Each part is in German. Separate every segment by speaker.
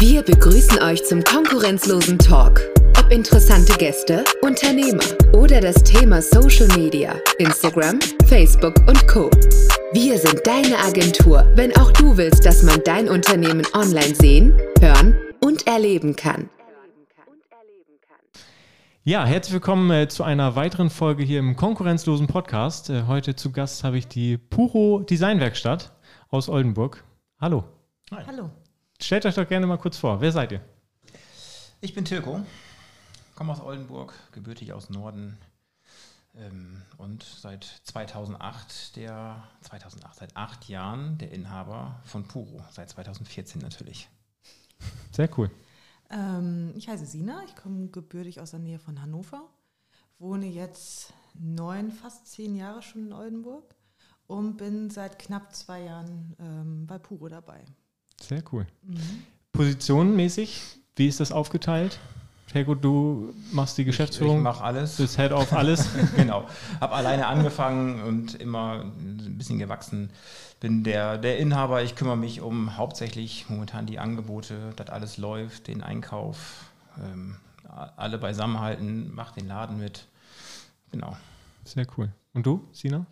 Speaker 1: Wir begrüßen euch zum konkurrenzlosen Talk. Ob interessante Gäste, Unternehmer oder das Thema Social Media, Instagram, Facebook und Co. Wir sind deine Agentur, wenn auch du willst, dass man dein Unternehmen online sehen, hören und erleben kann.
Speaker 2: Ja, herzlich willkommen äh, zu einer weiteren Folge hier im konkurrenzlosen Podcast. Äh, heute zu Gast habe ich die Puro Designwerkstatt aus Oldenburg. Hallo.
Speaker 3: Hi. Hallo.
Speaker 2: Stellt euch doch gerne mal kurz vor. Wer seid ihr?
Speaker 3: Ich bin Tilko, komme aus Oldenburg, gebürtig aus Norden ähm, und seit 2008 der 2008 seit acht Jahren der Inhaber von Puro. Seit 2014 natürlich.
Speaker 2: Sehr cool.
Speaker 4: Ähm, ich heiße Sina, ich komme gebürtig aus der Nähe von Hannover, wohne jetzt neun, fast zehn Jahre schon in Oldenburg und bin seit knapp zwei Jahren ähm, bei Puro dabei.
Speaker 2: Sehr cool. Mhm. Positionenmäßig, wie ist das aufgeteilt? Helgo, du machst die Geschäftsführung. Ich,
Speaker 3: ich mache alles.
Speaker 2: Du bist Head auf alles.
Speaker 3: genau. Habe alleine angefangen und immer ein bisschen gewachsen. Bin der, der Inhaber. Ich kümmere mich um hauptsächlich momentan die Angebote, dass alles läuft, den Einkauf, ähm, alle beisammenhalten, mache den Laden mit. Genau.
Speaker 2: Sehr cool. Und du, Sina?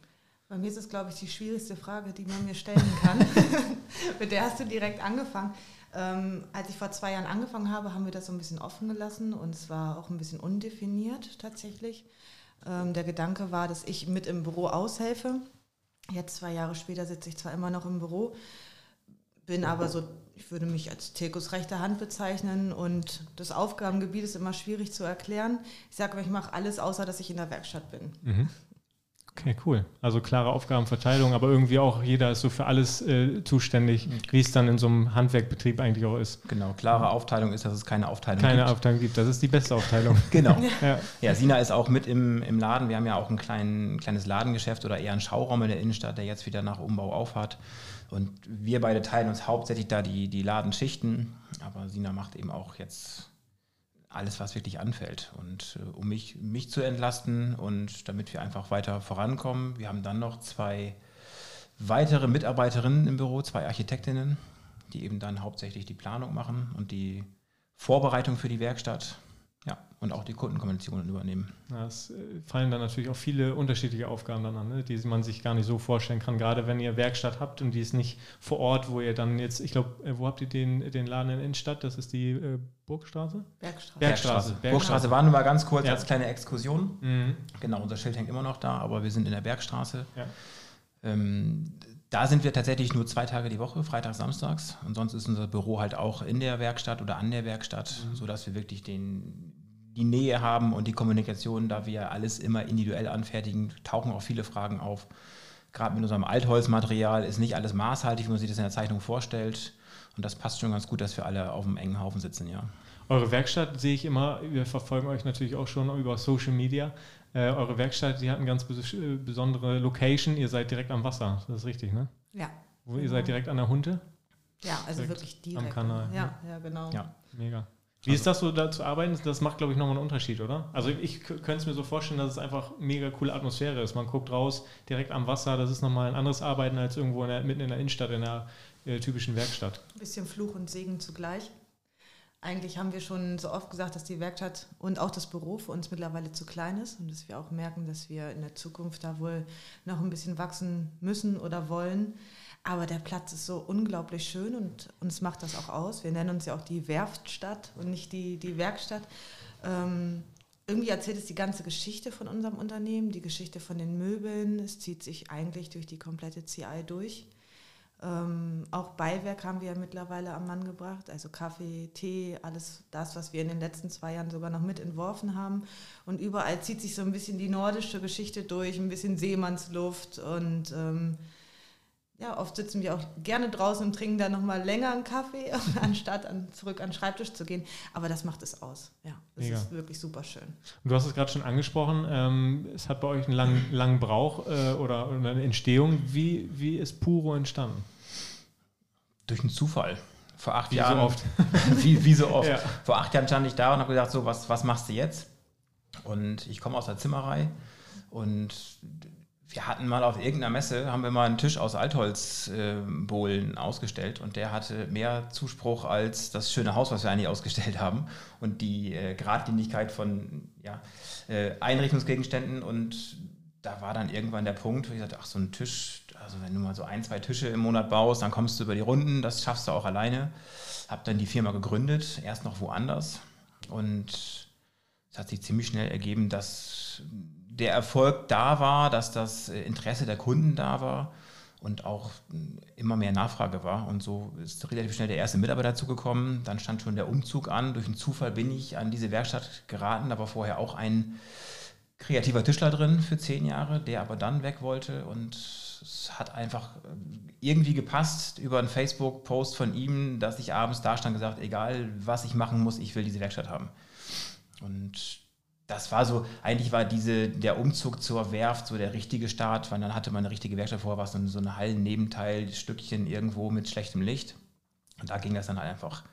Speaker 4: Bei mir ist es, glaube ich, die schwierigste Frage, die man mir stellen kann. Mit der hast du direkt angefangen. Ähm, als ich vor zwei Jahren angefangen habe, haben wir das so ein bisschen offen gelassen und es war auch ein bisschen undefiniert tatsächlich. Ähm, der Gedanke war, dass ich mit im Büro aushelfe. Jetzt zwei Jahre später sitze ich zwar immer noch im Büro, bin aber so, ich würde mich als Tilkus rechte Hand bezeichnen und das Aufgabengebiet ist immer schwierig zu erklären. Ich sage aber, ich mache alles, außer dass ich in der Werkstatt bin. Mhm.
Speaker 2: Okay, cool. Also klare Aufgabenverteilung, aber irgendwie auch jeder ist so für alles äh, zuständig, wie es dann in so einem Handwerkbetrieb eigentlich auch ist.
Speaker 3: Genau, klare Aufteilung ist, dass es keine Aufteilung
Speaker 2: keine gibt. Keine Aufteilung gibt, das ist die beste Aufteilung.
Speaker 3: genau. Ja. ja. Sina ist auch mit im, im Laden. Wir haben ja auch ein klein, kleines Ladengeschäft oder eher einen Schauraum in der Innenstadt, der jetzt wieder nach Umbau aufhat. Und wir beide teilen uns hauptsächlich da die, die Ladenschichten. Aber Sina macht eben auch jetzt alles, was wirklich anfällt. Und äh, um mich, mich zu entlasten und damit wir einfach weiter vorankommen, wir haben dann noch zwei weitere Mitarbeiterinnen im Büro, zwei Architektinnen, die eben dann hauptsächlich die Planung machen und die Vorbereitung für die Werkstatt. Und auch die Kundenkommunikationen übernehmen.
Speaker 2: Ja, es äh, fallen dann natürlich auch viele unterschiedliche Aufgaben dann an, ne, die man sich gar nicht so vorstellen kann. Gerade wenn ihr Werkstatt habt und die ist nicht vor Ort, wo ihr dann jetzt, ich glaube, äh, wo habt ihr den, den Laden in Innenstadt? Das ist die äh, Burgstraße?
Speaker 3: Bergstraße. Bergstraße. Bergstraße. Burgstraße waren wir mal ganz kurz ja. als kleine Exkursion. Mhm. Genau, unser Schild hängt immer noch da, aber wir sind in der Bergstraße. Ja. Ähm, da sind wir tatsächlich nur zwei Tage die Woche, Freitags, Samstags. Und sonst ist unser Büro halt auch in der Werkstatt oder an der Werkstatt, mhm. sodass wir wirklich den, die Nähe haben und die Kommunikation, da wir alles immer individuell anfertigen, tauchen auch viele Fragen auf. Gerade mit unserem Altholzmaterial ist nicht alles maßhaltig, wie man sich das in der Zeichnung vorstellt. Und das passt schon ganz gut, dass wir alle auf einem engen Haufen sitzen, ja.
Speaker 2: Eure Werkstatt sehe ich immer, wir verfolgen euch natürlich auch schon über Social Media. Äh, eure Werkstatt, die hat eine ganz äh, besondere Location. Ihr seid direkt am Wasser, das ist richtig, ne?
Speaker 4: Ja.
Speaker 2: Wo, genau. Ihr seid direkt an der Hunde?
Speaker 4: Ja, also direkt wirklich direkt.
Speaker 2: Am Kanal.
Speaker 4: Ja, ne? ja, genau.
Speaker 2: Ja, mega. Wie also, ist das so, da zu arbeiten? Das macht, glaube ich, nochmal einen Unterschied, oder? Also ich könnte es mir so vorstellen, dass es einfach mega coole Atmosphäre ist. Man guckt raus, direkt am Wasser, das ist nochmal ein anderes Arbeiten als irgendwo in der, mitten in der Innenstadt, in der äh, typischen Werkstatt.
Speaker 4: Ein bisschen Fluch und Segen zugleich. Eigentlich haben wir schon so oft gesagt, dass die Werkstatt und auch das Büro für uns mittlerweile zu klein ist und dass wir auch merken, dass wir in der Zukunft da wohl noch ein bisschen wachsen müssen oder wollen. Aber der Platz ist so unglaublich schön und uns macht das auch aus. Wir nennen uns ja auch die Werftstadt und nicht die, die Werkstatt. Ähm, irgendwie erzählt es die ganze Geschichte von unserem Unternehmen, die Geschichte von den Möbeln. Es zieht sich eigentlich durch die komplette CI durch. Ähm, auch Beiwerk haben wir ja mittlerweile am Mann gebracht, also Kaffee, Tee, alles das, was wir in den letzten zwei Jahren sogar noch mit entworfen haben. Und überall zieht sich so ein bisschen die nordische Geschichte durch, ein bisschen Seemannsluft und ähm, ja, oft sitzen wir auch gerne draußen und trinken dann nochmal länger einen Kaffee, anstatt an, zurück an den Schreibtisch zu gehen. Aber das macht es aus. Ja, das Mega. ist wirklich super schön.
Speaker 2: Und du hast es gerade schon angesprochen, ähm, es hat bei euch einen langen, langen Brauch äh, oder, oder, eine Entstehung. Wie, wie ist Puro entstanden?
Speaker 3: Durch einen Zufall. Vor acht
Speaker 2: wie
Speaker 3: Jahren.
Speaker 2: So oft.
Speaker 3: wie, wie so oft. Ja. Vor acht Jahren stand ich da und habe gedacht, so, was, was machst du jetzt? Und ich komme aus der Zimmerei und wir hatten mal auf irgendeiner Messe, haben wir mal einen Tisch aus Altholzbohlen äh, ausgestellt und der hatte mehr Zuspruch als das schöne Haus, was wir eigentlich ausgestellt haben und die äh, Gradlinigkeit von ja, äh, Einrichtungsgegenständen und da war dann irgendwann der Punkt, wo ich sagte, ach so ein Tisch, also wenn du mal so ein, zwei Tische im Monat baust, dann kommst du über die Runden, das schaffst du auch alleine. Hab dann die Firma gegründet, erst noch woanders und es hat sich ziemlich schnell ergeben, dass der Erfolg da war, dass das Interesse der Kunden da war und auch immer mehr Nachfrage war. Und so ist relativ schnell der erste Mitarbeiter dazugekommen. Dann stand schon der Umzug an. Durch einen Zufall bin ich an diese Werkstatt geraten. Da war vorher auch ein kreativer Tischler drin für zehn Jahre, der aber dann weg wollte. Und es hat einfach irgendwie gepasst über einen Facebook-Post von ihm, dass ich abends da stand und gesagt, egal was ich machen muss, ich will diese Werkstatt haben. Und das war so, eigentlich war diese, der Umzug zur Werft so der richtige Start, weil dann hatte man eine richtige Werkstatt vorher, war so, so ein Hallen-Nebenteil, Stückchen irgendwo mit schlechtem Licht. Und da ging das dann halt einfach,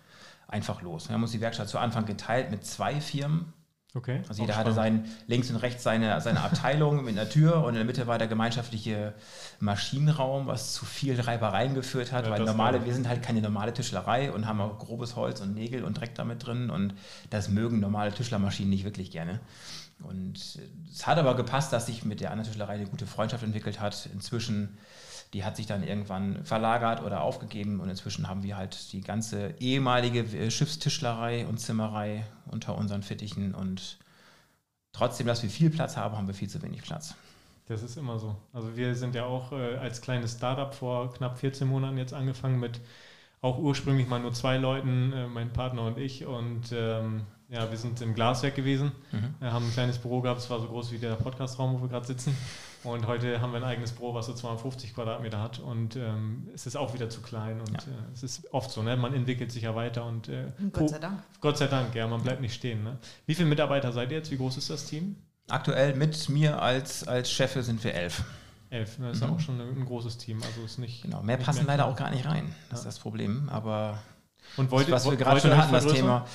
Speaker 3: einfach los. Wir haben uns die Werkstatt zu Anfang geteilt mit zwei Firmen.
Speaker 2: Okay.
Speaker 3: Also jeder hatte sein, links und rechts seine, seine Abteilung mit einer Tür und in der Mitte war der gemeinschaftliche Maschinenraum, was zu viel Reibereien geführt hat, ja, weil normale, wir sind halt keine normale Tischlerei und haben auch grobes Holz und Nägel und Dreck damit drin und das mögen normale Tischlermaschinen nicht wirklich gerne. Und es hat aber gepasst, dass sich mit der anderen Tischlerei eine gute Freundschaft entwickelt hat. Inzwischen die hat sich dann irgendwann verlagert oder aufgegeben und inzwischen haben wir halt die ganze ehemalige äh, Schiffstischlerei und Zimmerei unter unseren Fittichen und trotzdem, dass wir viel Platz haben, haben wir viel zu wenig Platz.
Speaker 2: Das ist immer so. Also wir sind ja auch äh, als kleines Startup vor knapp 14 Monaten jetzt angefangen mit auch ursprünglich mal nur zwei Leuten, äh, mein Partner und ich und ähm, ja, wir sind im Glaswerk gewesen, mhm. wir haben ein kleines Büro gehabt, es war so groß wie der Podcastraum, wo wir gerade sitzen und heute haben wir ein eigenes Büro, was so 250 Quadratmeter hat und ähm, es ist auch wieder zu klein und ja. äh, es ist oft so, ne? man entwickelt sich ja weiter und äh,
Speaker 4: Gott sei Dank.
Speaker 2: Gott sei Dank, ja, man bleibt nicht stehen. Ne? Wie viele Mitarbeiter seid ihr jetzt? Wie groß ist das Team?
Speaker 3: Aktuell mit mir als, als Chefe sind wir elf.
Speaker 2: Elf, ne? das ist mhm. auch schon ein, großes Team. Also ist nicht.
Speaker 3: Genau, mehr
Speaker 2: nicht
Speaker 3: passen mehr leider auch gar nicht rein. Das ja. ist das Problem. Aber
Speaker 2: und wollt,
Speaker 3: was wir gerade schon hatten, das Thema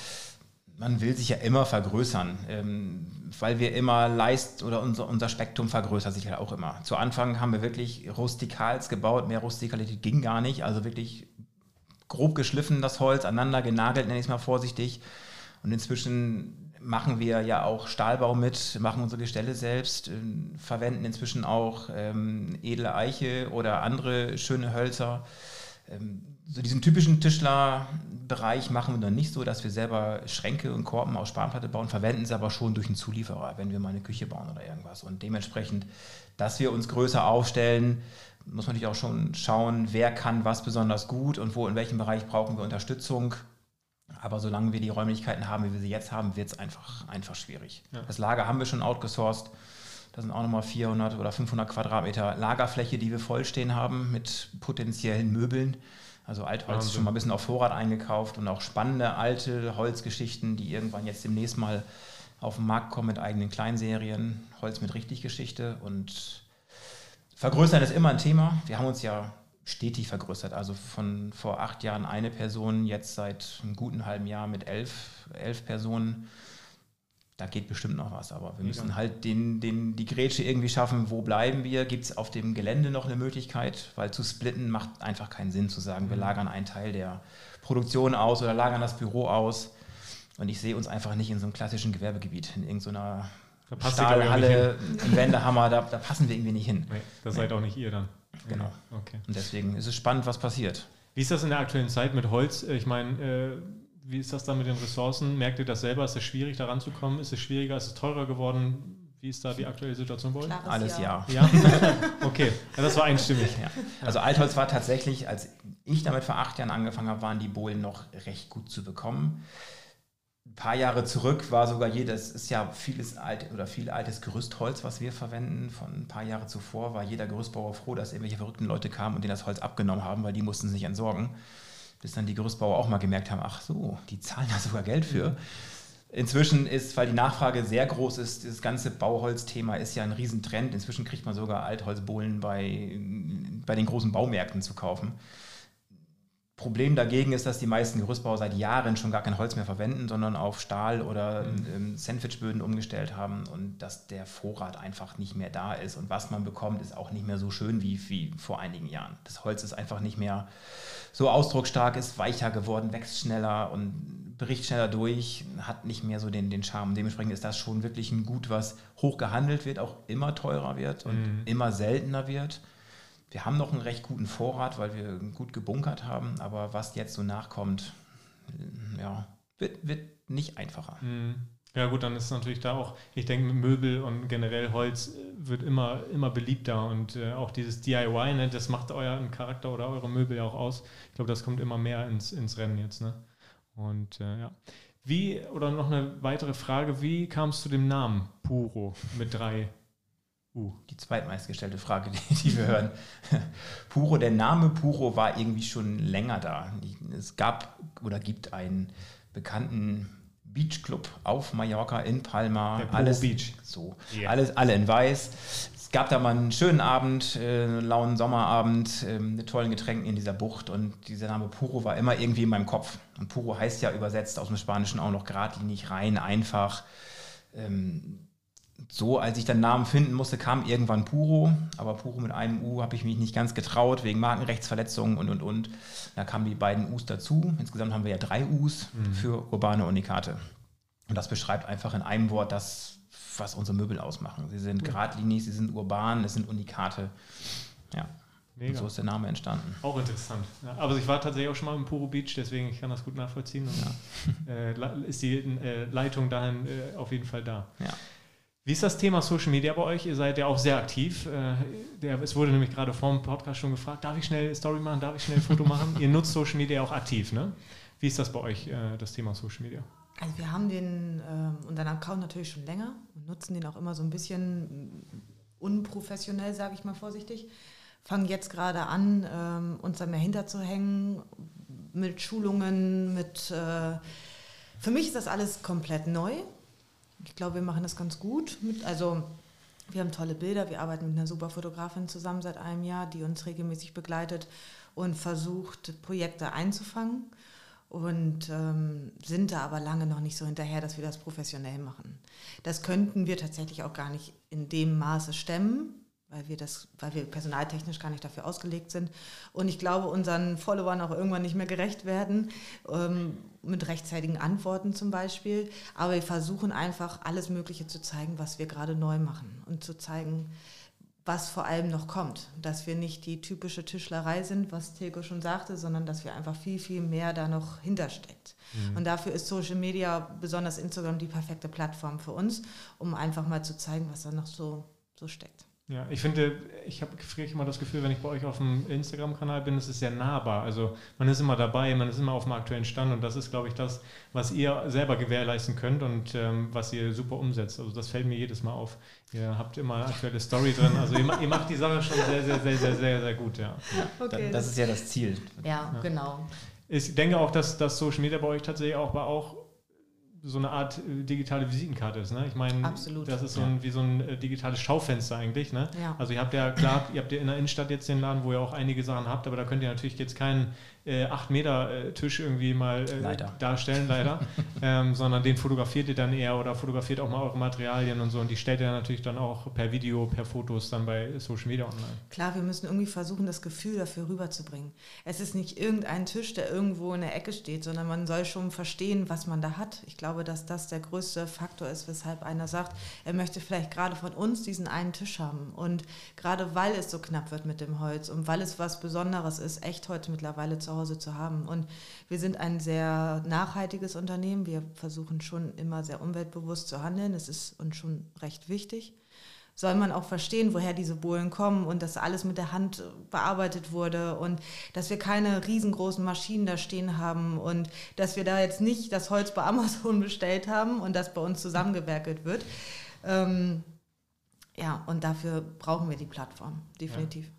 Speaker 3: man will sich ja immer vergrößern, ähm, weil wir immer leist oder unser, unser Spektrum vergrößert sich ja auch immer. Zu Anfang haben wir wirklich Rustikals gebaut, mehr Rustikalität ging gar nicht, also wirklich grob geschliffen das Holz, aneinander genagelt, nenne ich es mal vorsichtig. Und inzwischen machen wir ja auch Stahlbau mit, machen unsere Gestelle selbst, äh, verwenden inzwischen auch ähm, edle Eiche oder andere schöne Hölzer. Ähm, so diesen typischen Tischlerbereich machen wir dann nicht so, dass wir selber Schränke und Korben aus Spanplatte bauen, verwenden sie aber schon durch einen Zulieferer, wenn wir mal eine Küche bauen oder irgendwas. Und dementsprechend, dass wir uns größer aufstellen, muss man natürlich auch schon schauen, wer kann was besonders gut und wo, in welchem Bereich brauchen wir Unterstützung. Aber solange wir die Räumlichkeiten haben, wie wir sie jetzt haben, wird es einfach, einfach schwierig. Ja. Das Lager haben wir schon outgesourced. Das sind auch nochmal 400 oder 500 Quadratmeter Lagerfläche, die wir vollstehen haben mit potenziellen Möbeln. Also Altholz Wahnsinn. schon mal ein bisschen auf Vorrat eingekauft und auch spannende alte Holzgeschichten, die irgendwann jetzt demnächst mal auf den Markt kommen mit eigenen Kleinserien. Holz mit richtig Geschichte und vergrößern ist immer ein Thema. Wir haben uns ja stetig vergrößert. Also von vor acht Jahren eine Person, jetzt seit einem guten halben Jahr mit elf, elf Personen da geht bestimmt noch was. Aber wir müssen halt den, den, die Grätsche irgendwie schaffen, wo bleiben wir? Gibt es auf dem Gelände noch eine Möglichkeit? Weil zu splitten macht einfach keinen Sinn zu sagen, wir mhm. lagern einen Teil der Produktion aus oder lagern das Büro aus. Und ich sehe uns einfach nicht in so einem klassischen Gewerbegebiet, in irgendeiner Stahlhalle, im Wendehammer, da, da, passen wir irgendwie nicht hin.
Speaker 2: Nee, das nee. seid auch nicht ihr dann.
Speaker 3: Genau. Okay. Und deswegen ist es spannend, was passiert.
Speaker 2: Wie ist das in der aktuellen Zeit mit Holz? Ich meine, äh, wie ist das da mit den Ressourcen? Merkt ihr das selber? Ist es schwierig, da ranzukommen? Ist es schwieriger? Ist es teurer geworden? Wie ist da die aktuelle Situation bei euch?
Speaker 3: Alles ja.
Speaker 2: Ja? okay, ja, das war einstimmig.
Speaker 3: Ja. Also Altholz war tatsächlich, als ich damit vor acht Jahren angefangen habe, waren die Bohlen noch recht gut zu bekommen. Ein paar Jahre zurück war sogar jedes, ist ja vieles alt oder viel altes Gerüstholz, was wir verwenden. Von ein paar Jahren zuvor war jeder Gerüstbauer froh, dass irgendwelche verrückten Leute kamen und denen das Holz abgenommen haben, weil die mussten sich entsorgen bis dann die Gerüstbauer auch mal gemerkt haben, ach so, die zahlen da sogar Geld für. Inzwischen ist, weil die Nachfrage sehr groß ist, das ganze Bauholzthema ist ja ein Riesentrend. Inzwischen kriegt man sogar Altholzbohlen bei, bei den großen Baumärkten zu kaufen. Problem dagegen ist, dass die meisten Gerüstbauer seit Jahren schon gar kein Holz mehr verwenden, sondern auf Stahl oder
Speaker 2: Mhm.
Speaker 3: ähm, Sandwichböden umgestellt haben und dass der Vorrat einfach nicht mehr da ist. Und was man bekommt, ist auch nicht mehr so schön wie, wie vor einigen Jahren. Das Holz ist einfach nicht mehr so ausdrucksstark, ist weicher geworden, wächst schneller und bricht schneller durch, hat nicht mehr so den, den Charme. Dementsprechend ist das schon wirklich ein Gut, was hoch gehandelt wird, auch immer teurer wird und
Speaker 2: Mhm.
Speaker 3: immer seltener wird. Wir haben noch einen recht guten Vorrat, weil wir gut gebunkert haben, aber was jetzt so nachkommt, ja, wird, wird nicht einfacher.
Speaker 2: Mhm. Ja gut, dann ist natürlich da auch, ich denke, Möbel und generell Holz äh, wird immer, immer beliebter und äh, auch dieses DIY, ne, das macht euren Charakter oder eure Möbel ja auch aus. Ich glaube, das kommt immer mehr ins, ins Rennen jetzt. Ne? Und äh, ja. Wie, oder noch eine weitere Frage, wie kam es zu dem Namen Puro mit drei U?
Speaker 3: Die zweitmeistgestellte Frage, die, die wir hören. Puro, der Name Puro war irgendwie schon länger da. Es gab oder gibt einen bekannten Beachclub auf Mallorca in Palma. Alles,
Speaker 2: Beach.
Speaker 3: So,
Speaker 2: Yeah.
Speaker 3: alles, alle in weiß. Es gab da mal einen schönen Abend, äh, einen lauen Sommerabend äh, mit tollen Getränken in dieser Bucht und dieser Name Puro war immer irgendwie in meinem Kopf. Und Puro heißt ja übersetzt aus dem Spanischen auch noch geradlinig, rein, einfach. Ähm, so, als ich dann Namen finden musste, kam irgendwann Puro, aber Puro mit einem U habe ich mich nicht ganz getraut, wegen Markenrechtsverletzungen und und und. Da kamen die beiden Us dazu. Insgesamt haben wir ja drei Us für urbane Unikate. Und das beschreibt einfach in einem Wort das, was unsere Möbel ausmachen. Sie sind geradlinig, sie sind urban, es sind Unikate. Ja, und so ist der Name entstanden.
Speaker 2: Auch interessant. Ja, aber ich war tatsächlich auch schon mal im Puro Beach, deswegen ich kann das gut nachvollziehen. Und, äh, la- ist die äh, Leitung dahin äh, auf jeden Fall da.
Speaker 3: Ja.
Speaker 2: Wie ist das Thema Social Media bei euch? Ihr seid ja auch sehr aktiv. Äh, es wurde nämlich gerade vor dem Podcast schon gefragt, darf ich schnell Story machen, darf ich schnell Foto machen? Ihr nutzt Social Media auch aktiv, ne? Wie ist das bei euch, äh, das Thema Social Media?
Speaker 4: Also wir haben den, ähm, unseren Account natürlich schon länger und nutzen den auch immer so ein bisschen unprofessionell, sage ich mal vorsichtig. Fangen jetzt gerade an, ähm, uns da mehr hinterzuhängen mit Schulungen, mit... Äh, für mich ist das alles komplett neu. Ich glaube, wir machen das ganz gut. Mit, also wir haben tolle Bilder. Wir arbeiten mit einer super Fotografin zusammen seit einem Jahr, die uns regelmäßig begleitet und versucht, Projekte einzufangen. Und ähm, sind da aber lange noch nicht so hinterher, dass wir das professionell machen. Das könnten wir tatsächlich auch gar nicht in dem Maße stemmen, weil wir das, weil wir personaltechnisch gar nicht dafür ausgelegt sind. Und ich glaube, unseren Followern auch irgendwann nicht mehr gerecht werden, ähm, mit rechtzeitigen Antworten zum Beispiel. Aber wir versuchen einfach alles Mögliche zu zeigen, was wir gerade neu machen und zu zeigen, was vor allem noch kommt. Dass wir nicht die typische Tischlerei sind, was Tilko schon sagte, sondern dass wir einfach viel, viel mehr da noch hintersteckt. Und dafür ist Social Media, besonders Instagram, die perfekte Plattform für uns, um einfach mal zu zeigen, was da noch so, so steckt.
Speaker 2: Ja, ich finde, ich habe immer das Gefühl, wenn ich bei euch auf dem Instagram-Kanal bin, es ist sehr nahbar. Also man ist immer dabei, man ist immer auf dem aktuellen Stand und das ist, glaube ich, das, was ihr selber gewährleisten könnt und ähm, was ihr super umsetzt. Also das fällt mir jedes Mal auf. Ihr habt immer eine aktuelle Story drin. Also ihr, ihr macht die Sache schon sehr, sehr, sehr, sehr, sehr, sehr gut, ja.
Speaker 4: Okay,
Speaker 3: das ist ja das Ziel.
Speaker 4: ja, genau.
Speaker 2: Ich denke auch, dass das Social Media bei euch tatsächlich auch, aber auch so eine Art äh, digitale Visitenkarte ist. Ne? Ich meine, das ist so ein, wie so ein äh, digitales Schaufenster eigentlich. Ne?
Speaker 4: Ja.
Speaker 2: Also ihr habt ja, klar, ihr habt ja in der Innenstadt jetzt den Laden, wo ihr auch einige Sachen habt, aber da könnt ihr natürlich jetzt keinen äh, 8 Meter äh, Tisch irgendwie mal äh,
Speaker 3: Leider.
Speaker 2: darstellen, leider, ähm, sondern den fotografiert ihr dann eher oder fotografiert auch mal eure Materialien und so und die stellt ihr natürlich dann auch per Video, per Fotos dann bei Social Media online.
Speaker 4: Klar, wir müssen irgendwie versuchen, das Gefühl dafür rüberzubringen. Es ist nicht irgendein Tisch, der irgendwo in der Ecke steht, sondern man soll schon verstehen, was man da hat. Ich glaube, dass das der größte Faktor ist, weshalb einer sagt, er möchte vielleicht gerade von uns diesen einen Tisch haben. Und gerade weil es so knapp wird mit dem Holz und weil es was Besonderes ist, echt heute mittlerweile zu Hause zu haben. Und wir sind ein sehr nachhaltiges Unternehmen. Wir versuchen schon immer sehr umweltbewusst zu handeln. Das ist uns schon recht wichtig soll man auch verstehen, woher diese Bohlen kommen und dass alles mit der Hand bearbeitet wurde und dass wir keine riesengroßen Maschinen da stehen haben und dass wir da jetzt nicht das Holz bei Amazon bestellt haben und das bei uns zusammengewerkelt wird. Ähm, ja, und dafür brauchen wir die Plattform, definitiv.
Speaker 3: Ja.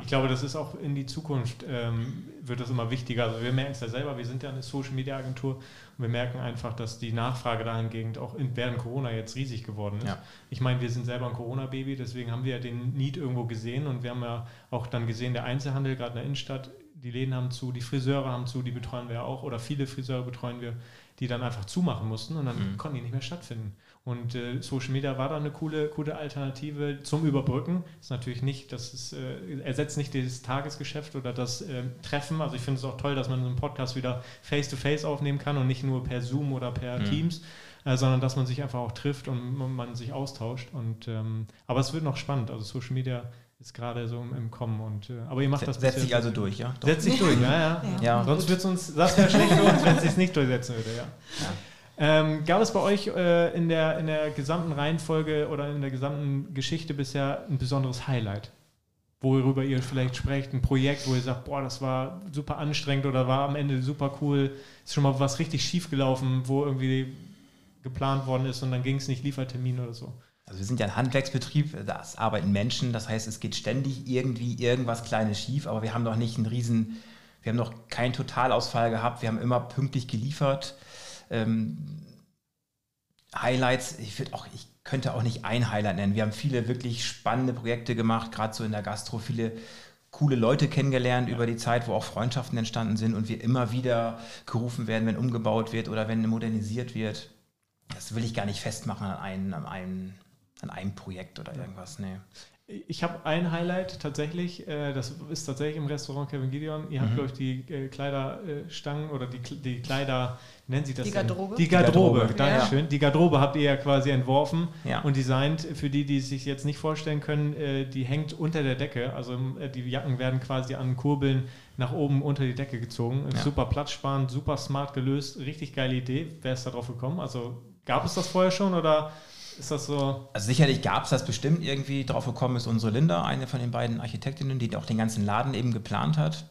Speaker 2: Ich glaube, das ist auch in die Zukunft, ähm, wird das immer wichtiger. Also wir merken es ja selber, wir sind ja eine Social Media Agentur und wir merken einfach, dass die Nachfrage dahingehend auch in, während Corona jetzt riesig geworden ist.
Speaker 3: Ja.
Speaker 2: Ich meine, wir sind selber ein Corona-Baby, deswegen haben wir ja den Need irgendwo gesehen und wir haben ja auch dann gesehen, der Einzelhandel, gerade in der Innenstadt, die Läden haben zu, die Friseure haben zu, die betreuen wir ja auch, oder viele Friseure betreuen wir, die dann einfach zumachen mussten und dann mhm. konnten die nicht mehr stattfinden. Und äh, Social Media war da eine coole, coole Alternative zum Überbrücken. Ist natürlich nicht, das ist, äh, ersetzt nicht das Tagesgeschäft oder das äh, Treffen. Also ich finde es auch toll, dass man so einen Podcast wieder face-to-face -face aufnehmen kann und nicht nur per Zoom oder per mhm. Teams, äh, sondern dass man sich einfach auch trifft und, und man sich austauscht. Und, ähm, aber es wird noch spannend. Also Social Media ist gerade so im, Kommen. Und, äh, aber ihr macht das
Speaker 3: Setzt sich also durch, ja?
Speaker 2: Setzt sich durch, ja, ja. ja. ja. Sonst wird es uns, das wäre schlecht für uns, wenn es sich nicht durchsetzen würde, ja. ja. Ähm, gab es bei euch äh, in, der, in der gesamten Reihenfolge oder in der gesamten Geschichte bisher ein besonderes Highlight? Worüber ihr vielleicht sprecht, ein Projekt, wo ihr sagt, boah, das war super anstrengend oder war am Ende super cool, ist schon mal was richtig schief gelaufen, wo irgendwie geplant worden ist und dann ging es nicht, Liefertermin oder so.
Speaker 3: Also wir sind ja ein Handwerksbetrieb, das arbeiten Menschen, das heißt, es geht ständig irgendwie irgendwas Kleines schief, aber wir haben noch nicht einen riesen, wir haben noch keinen Totalausfall gehabt, wir haben immer pünktlich geliefert. Ähm, Highlights, ich würde auch, ich könnte auch nicht ein Highlight nennen. Wir haben viele wirklich spannende Projekte gemacht, gerade so in der Gastro, viele coole Leute kennengelernt über die Zeit, wo auch Freundschaften entstanden sind und wir immer wieder gerufen werden, wenn umgebaut wird oder wenn modernisiert wird. Das will ich gar nicht festmachen an einem, an einem, an einem Projekt oder irgendwas. Nee.
Speaker 2: Ich habe ein Highlight tatsächlich, äh, das ist tatsächlich im Restaurant Kevin Gideon. Ihr mhm. habt, glaube ich, die äh, Kleiderstangen oder die, die Kleider, nennen Sie das?
Speaker 4: Die Garderobe.
Speaker 2: Die Garderobe, Garderobe. Dankeschön. Ja. Die Garderobe habt ihr ja quasi entworfen ja. und designt. Für die, die es sich jetzt nicht vorstellen können, äh, die hängt unter der Decke. Also äh, die Jacken werden quasi an Kurbeln nach oben unter die Decke gezogen. Ja. Super platzsparend, super smart gelöst. Richtig geile Idee. Wer ist da drauf gekommen? Also gab es das vorher schon oder ist das so?
Speaker 3: Also sicherlich gab es das bestimmt irgendwie. Drauf gekommen ist unsere Linda, eine von den beiden Architektinnen, die auch den ganzen Laden eben geplant hat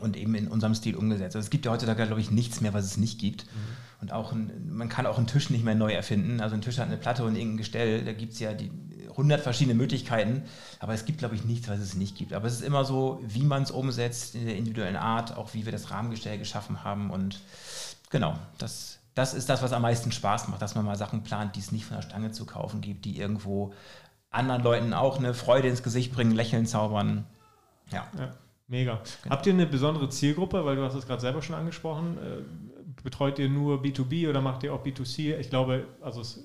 Speaker 3: und eben in unserem Stil umgesetzt. Also es gibt ja heutzutage, glaube ich, nichts mehr, was es nicht gibt. Mhm. Und auch ein, man kann auch einen Tisch nicht mehr neu erfinden. Also ein Tisch hat eine Platte und irgendein Gestell. Da gibt es ja die 100 verschiedene Möglichkeiten. Aber es gibt, glaube ich, nichts, was es nicht gibt. Aber es ist immer so, wie man es umsetzt, in der individuellen Art, auch wie wir das Rahmengestell geschaffen haben. Und genau, das das ist das, was am meisten Spaß macht, dass man mal Sachen plant, die es nicht von der Stange zu kaufen gibt, die irgendwo anderen Leuten auch eine Freude ins Gesicht bringen, Lächeln zaubern.
Speaker 2: Ja. ja mega. Genau. Habt ihr eine besondere Zielgruppe, weil du hast es gerade selber schon angesprochen? Äh, betreut ihr nur B2B oder macht ihr auch B2C? Ich glaube, also es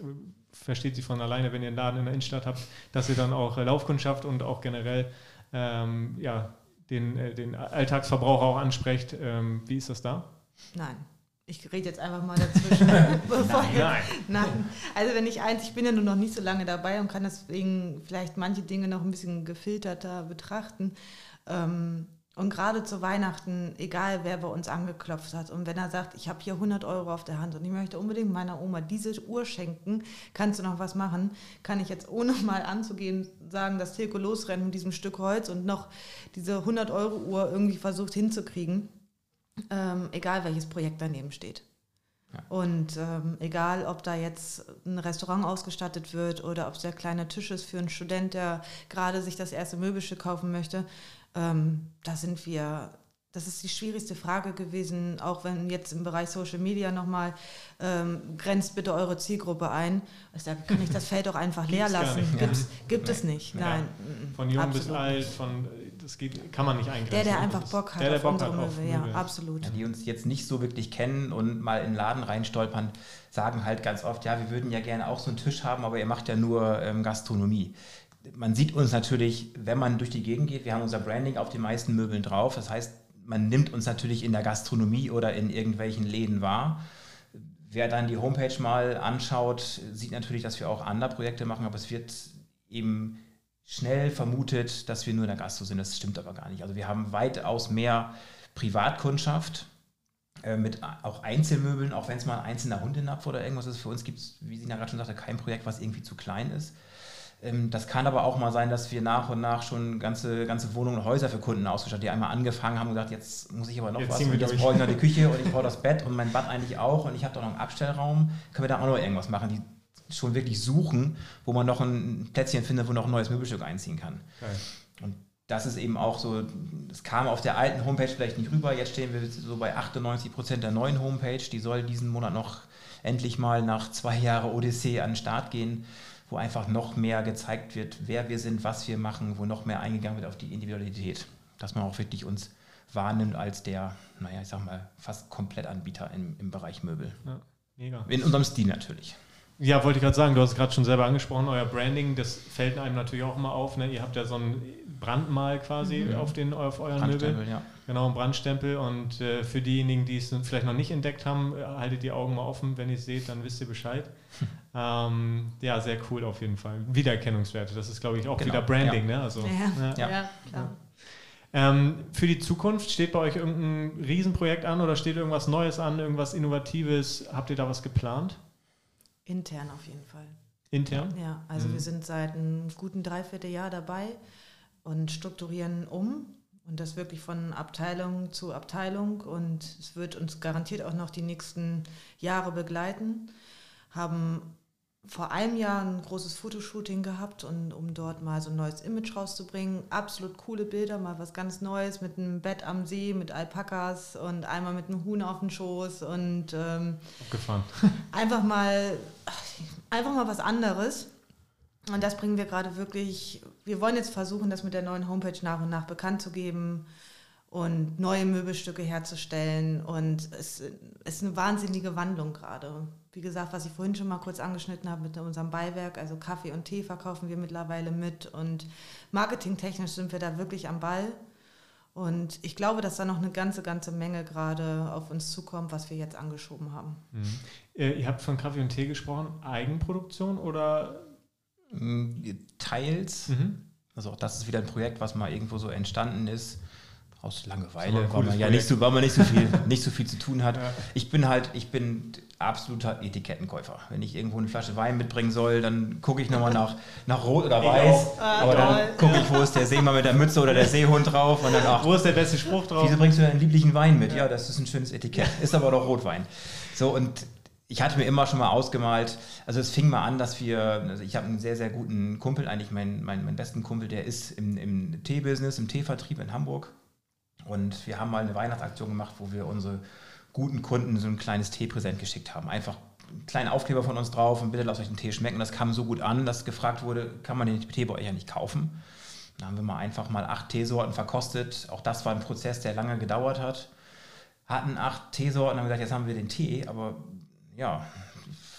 Speaker 2: versteht sich von alleine, wenn ihr einen Laden in der Innenstadt habt, dass ihr dann auch Laufkundschaft und auch generell ähm, ja, den, äh, den Alltagsverbraucher auch ansprecht. Ähm, wie ist das da?
Speaker 4: Nein, ich rede jetzt einfach mal dazwischen. nein, nein. nein. Also wenn ich eins, ich bin ja nur noch nicht so lange dabei und kann deswegen vielleicht manche Dinge noch ein bisschen gefilterter betrachten. Ähm, und gerade zu Weihnachten, egal wer bei uns angeklopft hat und wenn er sagt, ich habe hier 100 Euro auf der Hand und ich möchte unbedingt meiner Oma diese Uhr schenken, kannst du noch was machen? Kann ich jetzt ohne mal anzugehen sagen, dass Tilko losrennt mit diesem Stück Holz und noch diese 100 Euro Uhr irgendwie versucht hinzukriegen? Ähm, egal welches Projekt daneben steht. Ja. Und ähm, egal, ob da jetzt ein Restaurant ausgestattet wird oder ob es der kleine Tisch ist für einen Student, der gerade sich das erste Möbelstück kaufen möchte, ähm, da sind wir das ist die schwierigste Frage gewesen, auch wenn jetzt im Bereich Social Media nochmal ähm, grenzt bitte eure Zielgruppe ein. Also da kann ich das Feld auch einfach leer lassen. Nicht, Gibt's, ja. Gibt nee. es nicht. Nein.
Speaker 2: Von jung bis alt, von das geht, kann man nicht eingrenzen.
Speaker 4: Der, der einfach Bock hat
Speaker 2: der, der auf Bock unsere hat Möwe,
Speaker 4: ja, absolut. Ja,
Speaker 3: die uns jetzt nicht so wirklich kennen und mal in den Laden reinstolpern, sagen halt ganz oft, ja, wir würden ja gerne auch so einen Tisch haben, aber ihr macht ja nur ähm, Gastronomie. Man sieht uns natürlich, wenn man durch die Gegend geht, wir haben unser Branding auf den meisten Möbeln drauf. Das heißt, man nimmt uns natürlich in der Gastronomie oder in irgendwelchen Läden wahr. Wer dann die Homepage mal anschaut, sieht natürlich, dass wir auch andere Projekte machen, aber es wird eben schnell vermutet, dass wir nur in der Gastro sind. Das stimmt aber gar nicht. Also wir haben weitaus mehr Privatkundschaft äh, mit auch Einzelmöbeln, auch wenn es mal ein einzelner Hundenapf oder irgendwas ist. Für uns gibt es, wie Sina gerade schon sagte, kein Projekt, was irgendwie zu klein ist. Ähm, das kann aber auch mal sein, dass wir nach und nach schon ganze, ganze Wohnungen und Häuser für Kunden ausgestattet, die einmal angefangen haben und gesagt, jetzt muss ich aber noch jetzt was und jetzt brauche ich noch die Küche und ich brauche das Bett und mein Bad eigentlich auch und ich habe doch noch einen Abstellraum, können wir da auch noch irgendwas machen? Die schon wirklich suchen, wo man noch ein Plätzchen findet, wo noch ein neues Möbelstück einziehen kann. Geil. Und das ist eben auch so, das kam auf der alten Homepage vielleicht nicht rüber, jetzt stehen wir so bei 98 Prozent der neuen Homepage, die soll diesen Monat noch endlich mal nach zwei Jahren Odyssee an den Start gehen, wo einfach noch mehr gezeigt wird, wer wir sind, was wir machen, wo noch mehr eingegangen wird auf die Individualität, dass man auch wirklich uns wahrnimmt als der, naja, ich sag mal, fast Komplettanbieter im, im Bereich Möbel.
Speaker 2: Ja, mega.
Speaker 3: In unserem Stil natürlich.
Speaker 2: Ja, wollte ich gerade sagen, du hast es gerade schon selber angesprochen, euer Branding, das fällt einem natürlich auch immer auf. Ne? Ihr habt ja so ein Brandmal quasi
Speaker 3: Mhm.
Speaker 2: auf, den, auf euren
Speaker 3: Brandstempel,
Speaker 2: Möbeln.
Speaker 3: ja.
Speaker 2: Genau, ein Brandstempel. Und äh, für diejenigen, die es vielleicht noch nicht entdeckt haben, äh, haltet die Augen mal offen. Wenn ihr es seht, dann wisst ihr Bescheid. ähm, ja, sehr cool auf jeden Fall. Wiedererkennungswerte, das ist, glaube ich, auch
Speaker 3: Genau,
Speaker 2: wieder Branding. Ne? Also,
Speaker 4: Ja,
Speaker 3: Ja.
Speaker 4: ja, klar.
Speaker 2: Ähm, für die Zukunft steht bei euch irgendein Riesenprojekt an oder steht irgendwas Neues an, irgendwas Innovatives? Habt ihr da was geplant?
Speaker 4: Intern auf jeden Fall.
Speaker 2: Intern?
Speaker 4: Ja, also
Speaker 2: Mhm.
Speaker 4: wir sind seit einem guten Dreivierteljahr dabei und strukturieren um und das wirklich von Abteilung zu Abteilung und es wird uns garantiert auch noch die nächsten Jahre begleiten. Haben vor einem Jahr ein großes Fotoshooting gehabt und um dort mal so ein neues Image rauszubringen. Absolut coole Bilder, mal was ganz Neues mit einem Bett am See, mit Alpakas und einmal mit einem Huhn auf dem Schoß und ähm,
Speaker 2: Abgefahren.
Speaker 4: einfach mal, einfach mal was anderes. Und das bringen wir gerade wirklich. Wir wollen jetzt versuchen, das mit der neuen Homepage nach und nach bekannt zu geben und neue Möbelstücke herzustellen. Und es ist eine wahnsinnige Wandlung gerade. Wie gesagt, was ich vorhin schon mal kurz angeschnitten habe mit unserem Beiwerk, also Kaffee und Tee verkaufen wir mittlerweile mit und marketingtechnisch sind wir da wirklich am Ball. Und ich glaube, dass da noch eine ganze, ganze Menge gerade auf uns zukommt, was wir jetzt angeschoben haben.
Speaker 2: Mhm. Äh, ihr habt von Kaffee und Tee gesprochen. Eigenproduktion oder?
Speaker 3: Mm, Teils,
Speaker 2: Mhm.
Speaker 3: also auch das ist wieder ein Projekt, was mal irgendwo so entstanden ist. Aus Langeweile, weil man ja nicht so, weil man nicht so viel, nicht so viel zu tun hat.
Speaker 2: Ja.
Speaker 3: Ich bin halt, ich bin absoluter Etikettenkäufer. Wenn ich irgendwo eine Flasche Wein mitbringen soll, dann gucke ich nochmal nach, nach Rot oder Weiß.
Speaker 2: auch.
Speaker 4: Ah,
Speaker 3: aber
Speaker 4: toll.
Speaker 3: dann gucke ich, wo ist der Seemann mit der Mütze oder der Seehund drauf und dann, ach,
Speaker 2: Wo ist der beste Spruch drauf?
Speaker 3: Wieso bringst du deinen lieblichen Wein mit? Ja, das ist ein schönes Etikett. Ist aber doch Rotwein. So, und ich hatte mir immer schon mal ausgemalt, also es fing mal an, dass wir, also ich habe einen sehr, sehr guten Kumpel, eigentlich meinen mein, mein besten Kumpel, der ist im, im Teebusiness, im Teevertrieb in Hamburg. Und wir haben mal eine Weihnachtsaktion gemacht, wo wir unsere guten Kunden so ein kleines Teepräsent geschickt haben. Einfach einen kleinen Aufkleber von uns drauf und bitte lasst euch den Tee schmecken. Das kam so gut an, dass gefragt wurde, kann man den Tee bei euch ja nicht kaufen? Da haben wir mal einfach mal acht Teesorten verkostet. Auch das war ein Prozess, der lange gedauert hat. Hatten acht Teesorten, haben gesagt, jetzt haben wir den Tee, aber ja,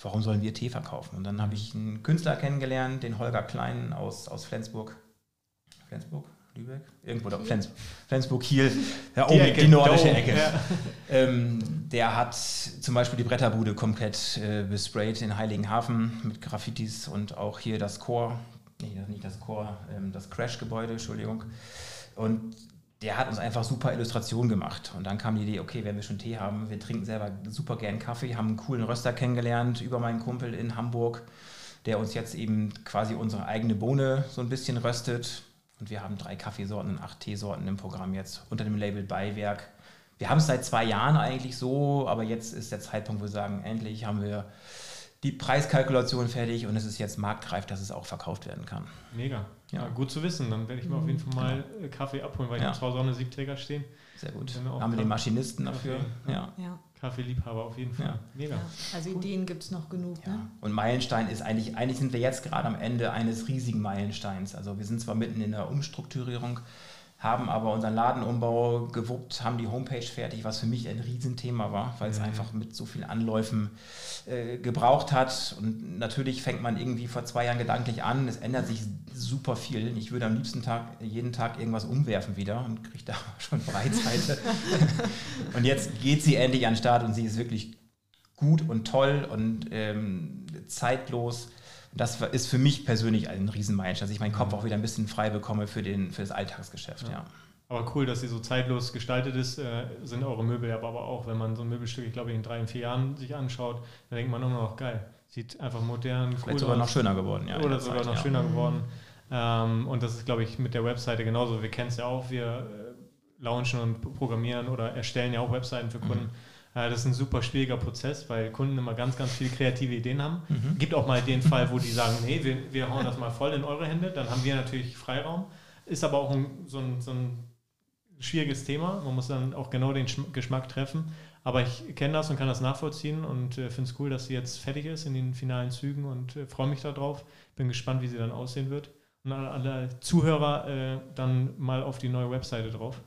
Speaker 3: warum sollen wir Tee verkaufen? Und dann habe ich einen Künstler kennengelernt, den Holger Klein aus, aus Flensburg. Flensburg? Lübeck? Irgendwo da. Flens, Flensburg, Kiel. Ja, oben die, nordische
Speaker 2: da oben,
Speaker 3: Ecke.
Speaker 2: Ja.
Speaker 3: Ähm, der hat zum Beispiel die Bretterbude komplett äh, besprayt in Heiligenhafen mit Graffitis und auch hier das Chor, nee, nicht das Chor, ähm, das Crash-Gebäude, Entschuldigung. Und der hat uns einfach super Illustrationen gemacht. Und dann kam die Idee, okay, wenn wir schon Tee haben, wir trinken selber super gern Kaffee, haben einen coolen Röster kennengelernt über meinen Kumpel in Hamburg, der uns jetzt eben quasi unsere eigene Bohne so ein bisschen röstet. Und wir haben drei Kaffeesorten und acht Teesorten im Programm jetzt unter dem Label Beiwerk. Wir haben es seit zwei Jahren eigentlich so, aber jetzt ist der Zeitpunkt, wo wir sagen, endlich haben wir die Preiskalkulation fertig und es ist jetzt marktreif, dass es auch verkauft werden kann.
Speaker 2: Mega. Ja.
Speaker 3: Ja.
Speaker 2: gut zu wissen. Dann werde ich mir auf jeden Fall mal äh, Kaffee abholen, weil ich
Speaker 3: Ja.
Speaker 2: habe zu Hause auch eine Siebträger stehen.
Speaker 3: Sehr gut.
Speaker 2: Genau.
Speaker 3: haben wir den Maschinisten dafür.
Speaker 2: Kaffee,
Speaker 3: Ja.
Speaker 4: Ja,
Speaker 2: Kaffeeliebhaber auf jeden Fall.
Speaker 3: Ja.
Speaker 2: Mega.
Speaker 4: ja. Also Ideen gibt es noch genug.
Speaker 3: Ja.
Speaker 4: Ne?
Speaker 3: Und Meilenstein ist eigentlich, eigentlich sind wir jetzt gerade am Ende eines riesigen Meilensteins. Also wir sind zwar mitten in der Umstrukturierung, haben aber unseren Ladenumbau gewuppt, haben die Homepage fertig, was für mich ein Riesenthema war, weil es
Speaker 2: Mhm.
Speaker 3: einfach mit so vielen Anläufen äh, gebraucht hat. Und natürlich fängt man irgendwie vor zwei Jahren gedanklich an, es ändert sich super viel. Ich würde am liebsten Tag, jeden Tag irgendwas umwerfen wieder und kriege da schon Breitseite. und jetzt geht sie endlich an den Start und sie ist wirklich gut und toll und ähm, zeitlos. Das ist für mich persönlich ein Riesenmeilenstein, dass ich meinen Kopf auch wieder ein bisschen frei bekomme für, den, für das Alltagsgeschäft.
Speaker 2: Ja.
Speaker 3: Ja.
Speaker 2: Aber cool, dass sie so zeitlos gestaltet ist, äh, sind eure Möbel ja aber auch, wenn man so ein Möbelstück, ich glaube, in drei, vier Jahren sich anschaut, dann denkt man immer noch, geil, sieht einfach modern, cool
Speaker 3: Vielleicht sogar noch
Speaker 2: aus.
Speaker 3: schöner geworden. Ja,
Speaker 2: oder
Speaker 3: der
Speaker 2: sogar
Speaker 3: Zeit,
Speaker 2: noch
Speaker 3: ja.
Speaker 2: schöner geworden. Ähm, und das ist, glaube ich, mit der Webseite genauso. Wir kennen es ja auch, wir äh, launchen und programmieren oder erstellen ja auch Webseiten für Kunden. Äh, das ist ein super schwieriger Prozess, weil Kunden immer ganz, ganz viele kreative Ideen haben.
Speaker 3: Mhm.
Speaker 2: Gibt auch mal den Fall, wo die sagen, nee, wir, wir hauen das mal voll in eure Hände, dann haben wir natürlich Freiraum. Ist aber auch ein, so, ein, so ein schwieriges Thema. Man muss dann auch genau den Schm- Geschmack treffen. Aber ich kenne das und kann das nachvollziehen und äh, finde es cool, dass sie jetzt fertig ist in den finalen Zügen und äh, freue mich darauf. Bin gespannt, wie sie dann aussehen wird. Und alle, alle Zuhörer äh, dann mal auf die neue Webseite drauf.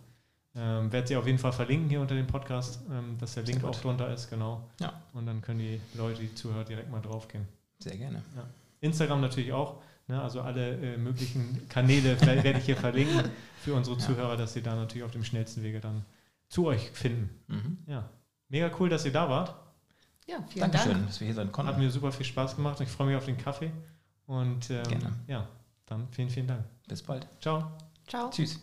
Speaker 2: Ähm, werde sie auf jeden Fall verlinken hier unter dem Podcast, ähm, dass der Link auch drunter ist, genau.
Speaker 3: Ja.
Speaker 2: Und dann können die Leute, die zuhören, direkt mal draufgehen.
Speaker 3: Sehr gerne.
Speaker 2: Instagram natürlich auch. Ne? Also alle äh, möglichen Kanäle wer- werde ich hier verlinken für unsere
Speaker 3: Ja.
Speaker 2: Zuhörer, dass sie da natürlich auf dem schnellsten Wege dann zu euch finden.
Speaker 3: Mhm.
Speaker 2: Ja. Mega cool, dass ihr da wart.
Speaker 4: Ja, vielen
Speaker 3: Dankeschön,
Speaker 4: Dank.
Speaker 3: dass wir hier sein
Speaker 2: Hat
Speaker 3: konnten.
Speaker 2: mir super viel Spaß gemacht. Ich freue mich auf den Kaffee. Und ähm,
Speaker 3: Gerne.
Speaker 2: ja, dann vielen, vielen Dank.
Speaker 3: Bis bald.
Speaker 2: Ciao.
Speaker 4: Ciao.
Speaker 3: Tschüss.